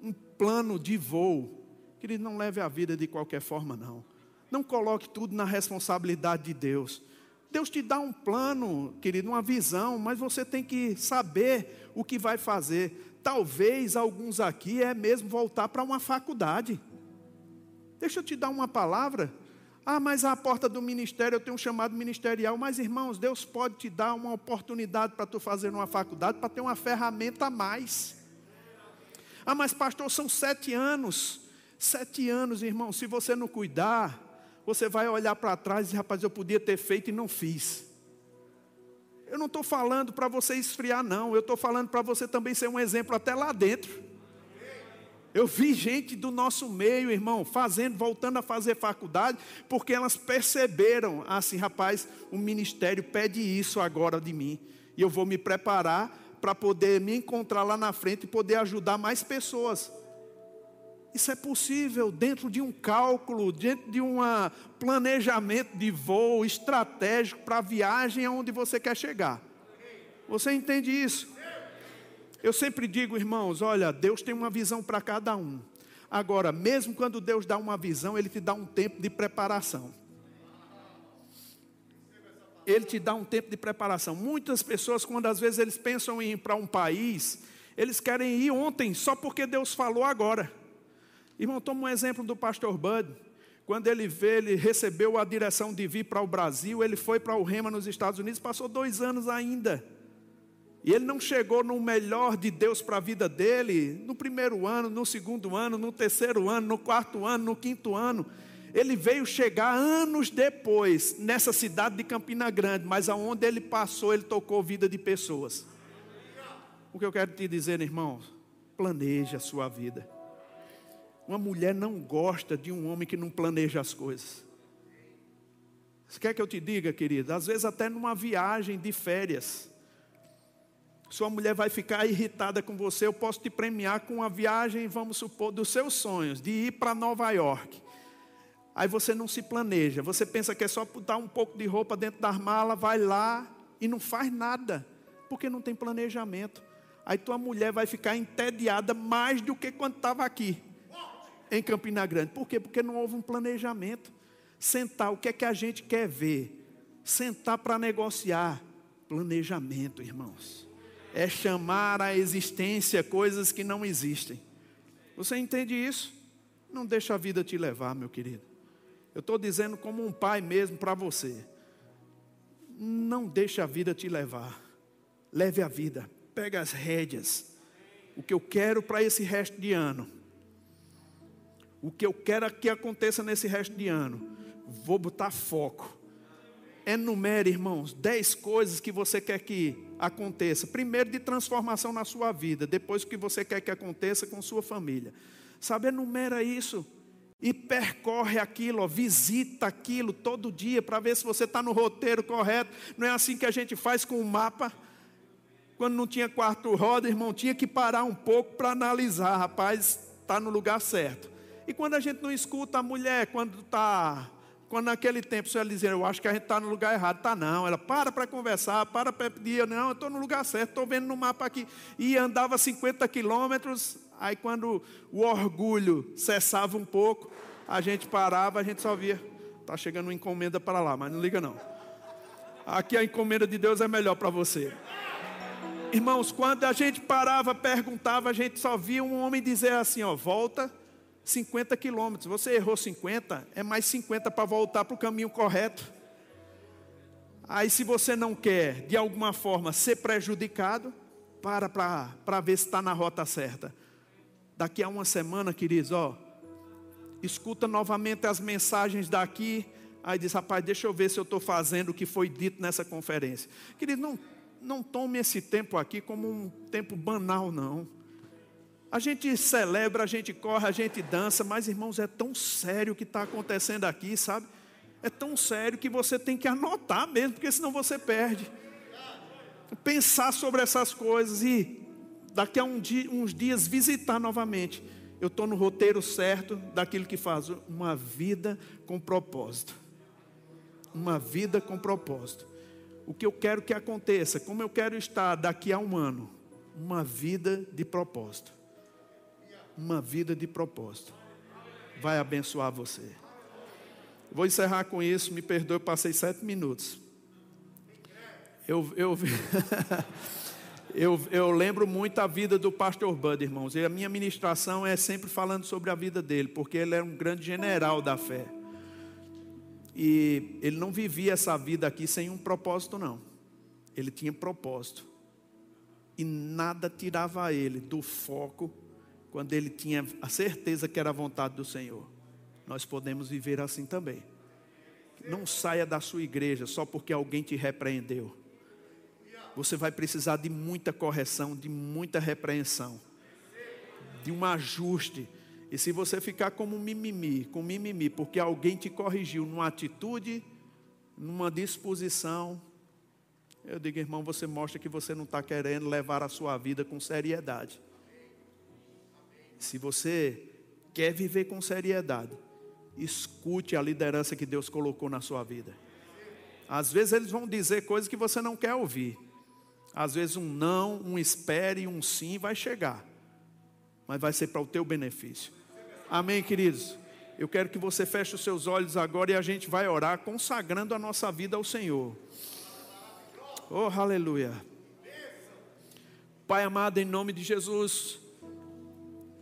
um plano de voo. Querido, não leve a vida de qualquer forma, não. Não coloque tudo na responsabilidade de Deus. Deus te dá um plano, querido, uma visão, mas você tem que saber o que vai fazer. Talvez alguns aqui é mesmo voltar para uma faculdade. Deixa eu te dar uma palavra. Ah, mas à porta do ministério eu tenho um chamado ministerial. Mas, irmãos, Deus pode te dar uma oportunidade para tu fazer uma faculdade, para ter uma ferramenta a mais. Ah, mas pastor, são sete anos. Sete anos, irmão, se você não cuidar, você vai olhar para trás e rapaz, eu podia ter feito e não fiz. Eu não estou falando para você esfriar, não. Eu estou falando para você também ser um exemplo até lá dentro. Eu vi gente do nosso meio, irmão, fazendo, voltando a fazer faculdade, porque elas perceberam, assim, rapaz, o ministério pede isso agora de mim. E eu vou me preparar para poder me encontrar lá na frente e poder ajudar mais pessoas. Isso é possível dentro de um cálculo, dentro de um planejamento de voo estratégico para a viagem aonde você quer chegar. Você entende isso? Eu sempre digo, irmãos, olha, Deus tem uma visão para cada um. Agora, mesmo quando Deus dá uma visão, Ele te dá um tempo de preparação. Ele te dá um tempo de preparação. Muitas pessoas, quando às vezes eles pensam em ir para um país, eles querem ir ontem, só porque Deus falou agora. Irmão, toma um exemplo do pastor Bud. Quando ele vê, ele recebeu a direção de vir para o Brasil, ele foi para o Rema nos Estados Unidos, passou dois anos ainda. E ele não chegou no melhor de Deus para a vida dele, no primeiro ano, no segundo ano, no terceiro ano, no quarto ano, no quinto ano. Ele veio chegar anos depois nessa cidade de Campina Grande, mas aonde ele passou, ele tocou vida de pessoas. O que eu quero te dizer, irmão, planeje a sua vida. Uma mulher não gosta de um homem que não planeja as coisas. Você quer que eu te diga, querida? Às vezes, até numa viagem de férias, sua mulher vai ficar irritada com você. Eu posso te premiar com uma viagem, vamos supor, dos seus sonhos, de ir para Nova York. Aí você não se planeja, você pensa que é só botar um pouco de roupa dentro da mala, vai lá e não faz nada, porque não tem planejamento. Aí tua mulher vai ficar entediada mais do que quando estava aqui em Campina Grande. Por quê? Porque não houve um planejamento. Sentar, o que é que a gente quer ver? Sentar para negociar. Planejamento, irmãos. É chamar à existência coisas que não existem. Você entende isso? Não deixa a vida te levar, meu querido. Eu estou dizendo como um pai mesmo para você. Não deixa a vida te levar. Leve a vida. Pega as rédeas. O que eu quero para esse resto de ano. O que eu quero que aconteça nesse resto de ano. Vou botar foco. Enumere, irmãos, dez coisas que você quer que aconteça. Primeiro, de transformação na sua vida. Depois, o que você quer que aconteça com sua família. Sabe, enumera isso e percorre aquilo, ó, visita aquilo todo dia para ver se você está no roteiro correto. Não é assim que a gente faz com o mapa. Quando não tinha quarto roda, irmão, tinha que parar um pouco para analisar, rapaz, está no lugar certo. E quando a gente não escuta a mulher, quando está quando naquele tempo você dizia, eu acho que a gente está no lugar errado, está não. Ela para para conversar, para para pedir, não, eu estou no lugar certo, estou vendo no mapa aqui. E andava 50 quilômetros, aí quando o orgulho cessava um pouco, a gente parava, a gente só via, está chegando uma encomenda para lá, mas não liga não. Aqui a encomenda de Deus é melhor para você. Irmãos, quando a gente parava, perguntava, a gente só via um homem dizer assim, ó, volta 50 quilômetros. Você errou 50, é mais 50 para voltar para o caminho correto. Aí, se você não quer, de alguma forma, ser prejudicado, para para ver se está na rota certa. Daqui a uma semana, queridos, ó, escuta novamente as mensagens daqui. Aí diz, rapaz, deixa eu ver se eu estou fazendo o que foi dito nessa conferência. Querido, não, não tome esse tempo aqui como um tempo banal, não. A gente celebra, a gente corre, a gente dança, mas irmãos, é tão sério o que está acontecendo aqui, sabe? É tão sério que você tem que anotar mesmo, porque senão você perde. Pensar sobre essas coisas e daqui a um dia, uns dias visitar novamente. Eu estou no roteiro certo daquilo que faz uma vida com propósito. Uma vida com propósito. O que eu quero que aconteça, como eu quero estar daqui a um ano, uma vida de propósito uma vida de propósito. Vai abençoar você. Vou encerrar com isso, me perdoe, passei sete minutos. Eu, eu, eu, eu lembro muito a vida do pastor Bud, irmãos, e a minha ministração é sempre falando sobre a vida dele, porque ele era um grande general da fé. E ele não vivia essa vida aqui sem um propósito, não. Ele tinha propósito. E nada tirava ele do foco quando ele tinha a certeza que era a vontade do Senhor. Nós podemos viver assim também. Não saia da sua igreja só porque alguém te repreendeu. Você vai precisar de muita correção, de muita repreensão, de um ajuste. E se você ficar como mimimi, com mimimi, porque alguém te corrigiu numa atitude, numa disposição, eu digo, irmão, você mostra que você não está querendo levar a sua vida com seriedade. Se você quer viver com seriedade, escute a liderança que Deus colocou na sua vida. Às vezes eles vão dizer coisas que você não quer ouvir. Às vezes um não, um espere, um sim vai chegar. Mas vai ser para o teu benefício. Amém, queridos? Eu quero que você feche os seus olhos agora e a gente vai orar consagrando a nossa vida ao Senhor. Oh, aleluia. Pai amado, em nome de Jesus,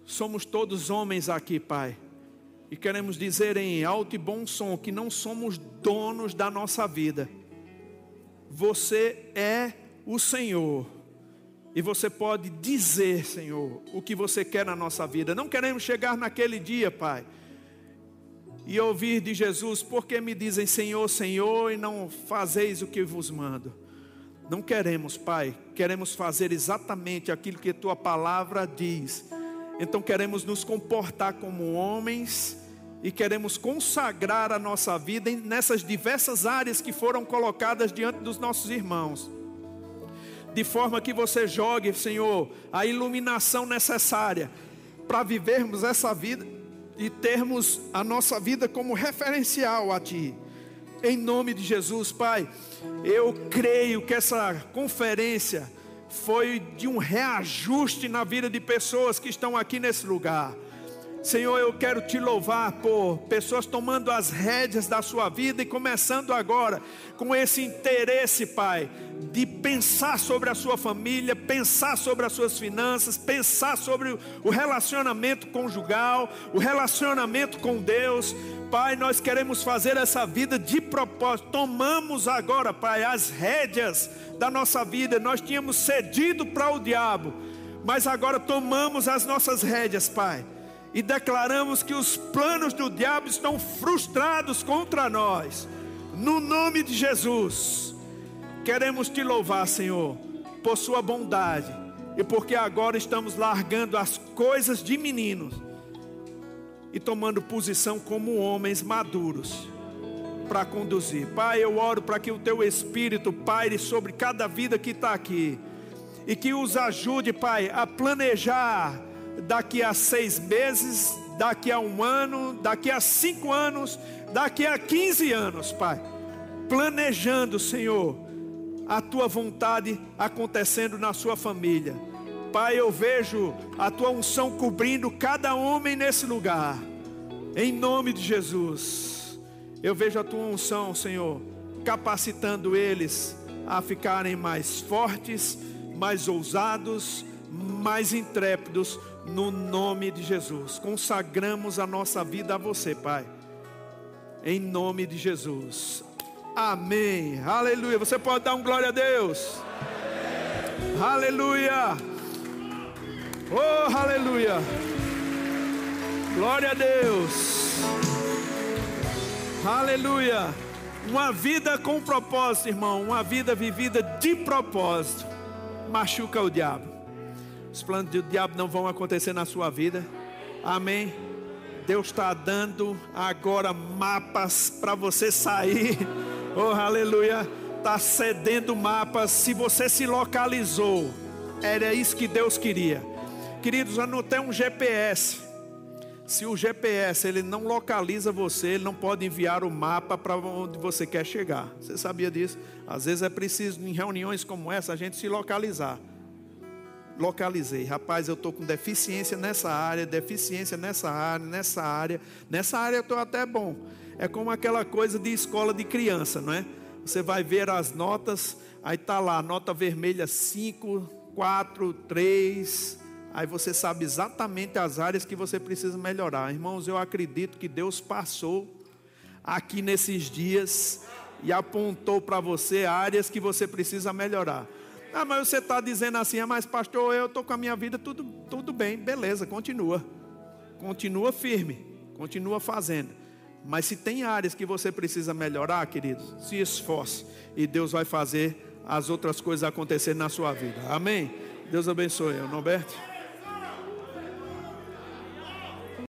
Somos todos homens aqui, Pai. E queremos dizer em alto e bom som que não somos donos da nossa vida. Você é o Senhor. E você pode dizer, Senhor, o que você quer na nossa vida. Não queremos chegar naquele dia, Pai, e ouvir de Jesus, porque me dizem Senhor, Senhor, e não fazeis o que vos mando. Não queremos, Pai, queremos fazer exatamente aquilo que tua palavra diz então queremos nos comportar como homens e queremos consagrar a nossa vida nessas diversas áreas que foram colocadas diante dos nossos irmãos. De forma que você jogue, Senhor, a iluminação necessária para vivermos essa vida e termos a nossa vida como referencial a Ti. Em nome de Jesus, Pai, eu creio que essa conferência foi de um reajuste na vida de pessoas que estão aqui nesse lugar. Senhor, eu quero te louvar por pessoas tomando as rédeas da sua vida e começando agora com esse interesse, Pai, de pensar sobre a sua família, pensar sobre as suas finanças, pensar sobre o relacionamento conjugal, o relacionamento com Deus. Pai, nós queremos fazer essa vida de propósito. Tomamos agora, Pai, as rédeas da nossa vida. Nós tínhamos cedido para o diabo, mas agora tomamos as nossas rédeas, Pai e declaramos que os planos do diabo estão frustrados contra nós. No nome de Jesus, queremos te louvar, Senhor, por Sua bondade e porque agora estamos largando as coisas de meninos e tomando posição como homens maduros para conduzir. Pai, eu oro para que o Teu Espírito paire sobre cada vida que está aqui e que os ajude, Pai, a planejar daqui a seis meses, daqui a um ano, daqui a cinco anos, daqui a quinze anos, Pai. Planejando, Senhor, a tua vontade acontecendo na sua família. Pai, eu vejo a tua unção cobrindo cada homem nesse lugar. Em nome de Jesus. Eu vejo a tua unção, Senhor, capacitando eles a ficarem mais fortes, mais ousados, mais intrépidos no nome de Jesus. Consagramos a nossa vida a você, Pai. Em nome de Jesus. Amém. Aleluia. Você pode dar um glória a Deus. Aleluia. Oh, aleluia. Glória a Deus. Aleluia. Uma vida com propósito, irmão. Uma vida vivida de propósito. Machuca o diabo. Os planos do diabo não vão acontecer na sua vida. Amém. Deus está dando agora mapas para você sair. Oh, aleluia. Está cedendo mapas. Se você se localizou, era isso que Deus queria. Queridos, anotei um GPS. Se o GPS ele não localiza você, ele não pode enviar o mapa para onde você quer chegar. Você sabia disso? Às vezes é preciso em reuniões como essa a gente se localizar localizei. Rapaz, eu estou com deficiência nessa área, deficiência nessa área, nessa área. Nessa área eu estou até bom. É como aquela coisa de escola de criança, não é? Você vai ver as notas, aí está lá, nota vermelha 5, 4, 3. Aí você sabe exatamente as áreas que você precisa melhorar. Irmãos, eu acredito que Deus passou aqui nesses dias e apontou para você áreas que você precisa melhorar. Ah, mas você está dizendo assim, ah, mas pastor, eu estou com a minha vida tudo, tudo bem, beleza, continua. Continua firme, continua fazendo. Mas se tem áreas que você precisa melhorar, queridos, se esforce e Deus vai fazer as outras coisas acontecerem na sua vida. Amém? Deus abençoe, Norberto.